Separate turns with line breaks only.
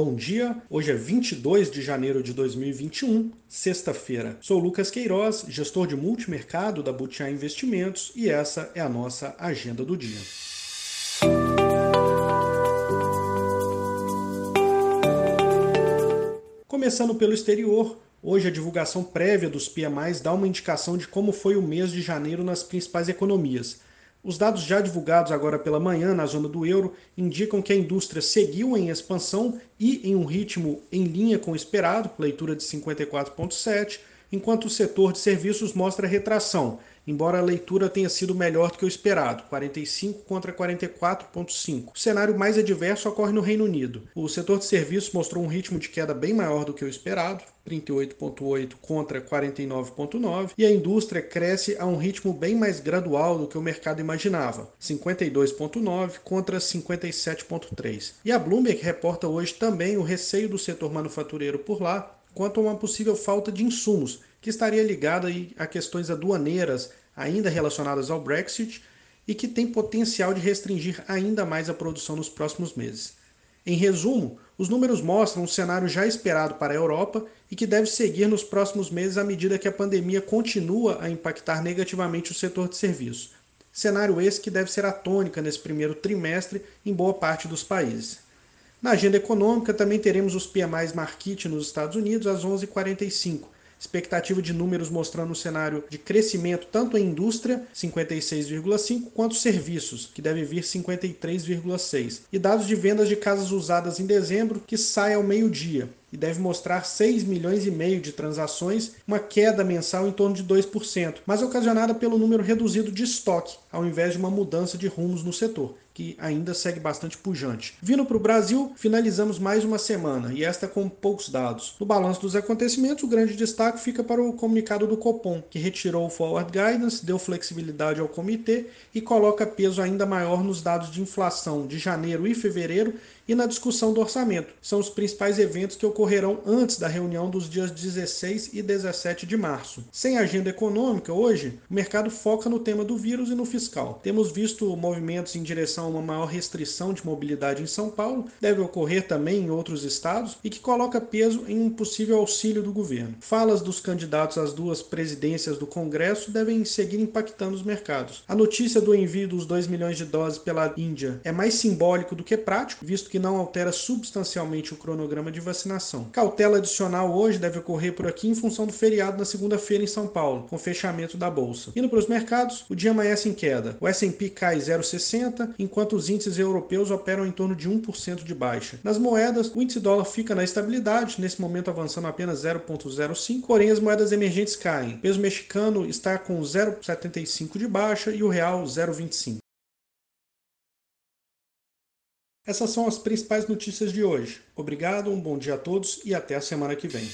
Bom dia, hoje é 22 de janeiro de 2021, sexta-feira. Sou Lucas Queiroz, gestor de multimercado da Butiá Investimentos e essa é a nossa agenda do dia. Começando pelo exterior, hoje a divulgação prévia dos PMIs dá uma indicação de como foi o mês de janeiro nas principais economias. Os dados já divulgados agora pela manhã na zona do euro indicam que a indústria seguiu em expansão e em um ritmo em linha com o esperado, leitura de 54,7, enquanto o setor de serviços mostra retração, embora a leitura tenha sido melhor do que o esperado, 45 contra 44,5. O cenário mais adverso ocorre no Reino Unido. O setor de serviços mostrou um ritmo de queda bem maior do que o esperado, 38,8 contra 49,9, e a indústria cresce a um ritmo bem mais gradual do que o mercado imaginava, 52,9 contra 57,3. E a Bloomberg reporta hoje também o receio do setor manufatureiro por lá quanto a uma possível falta de insumos, que estaria ligada a questões aduaneiras ainda relacionadas ao Brexit e que tem potencial de restringir ainda mais a produção nos próximos meses. Em resumo, os números mostram um cenário já esperado para a Europa e que deve seguir nos próximos meses à medida que a pandemia continua a impactar negativamente o setor de serviços. Cenário esse que deve ser a tônica nesse primeiro trimestre em boa parte dos países. Na agenda econômica também teremos os PMIs Market nos Estados Unidos às 11h45, expectativa de números mostrando um cenário de crescimento tanto em indústria, 56,5, quanto serviços, que deve vir 53,6. E dados de vendas de casas usadas em dezembro, que sai ao meio-dia e deve mostrar 6 milhões e meio de transações, uma queda mensal em torno de 2%, mas ocasionada pelo número reduzido de estoque, ao invés de uma mudança de rumos no setor, que ainda segue bastante pujante. Vindo para o Brasil, finalizamos mais uma semana, e esta com poucos dados. No balanço dos acontecimentos, o grande destaque fica para o comunicado do Copom, que retirou o Forward Guidance, deu flexibilidade ao comitê e coloca peso ainda maior nos dados de inflação de janeiro e fevereiro e na discussão do orçamento. São os principais eventos que ocorrerão antes da reunião dos dias 16 e 17 de março. Sem agenda econômica, hoje, o mercado foca no tema do vírus e no fiscal. Temos visto movimentos em direção uma maior restrição de mobilidade em São Paulo, deve ocorrer também em outros estados e que coloca peso em um possível auxílio do governo. Falas dos candidatos às duas presidências do Congresso devem seguir impactando os mercados. A notícia do envio dos 2 milhões de doses pela Índia é mais simbólico do que prático, visto que não altera substancialmente o cronograma de vacinação. Cautela adicional hoje deve ocorrer por aqui em função do feriado na segunda-feira em São Paulo, com fechamento da bolsa. Indo para os mercados, o dia amanhece em queda. O S&P cai 0,60, enquanto os índices europeus operam em torno de 1% de baixa. Nas moedas, o índice dólar fica na estabilidade, nesse momento avançando apenas 0,05, porém as moedas emergentes caem. O peso mexicano está com 0,75 de baixa e o real 0,25. Essas são as principais notícias de hoje. Obrigado, um bom dia a todos e até a semana que vem.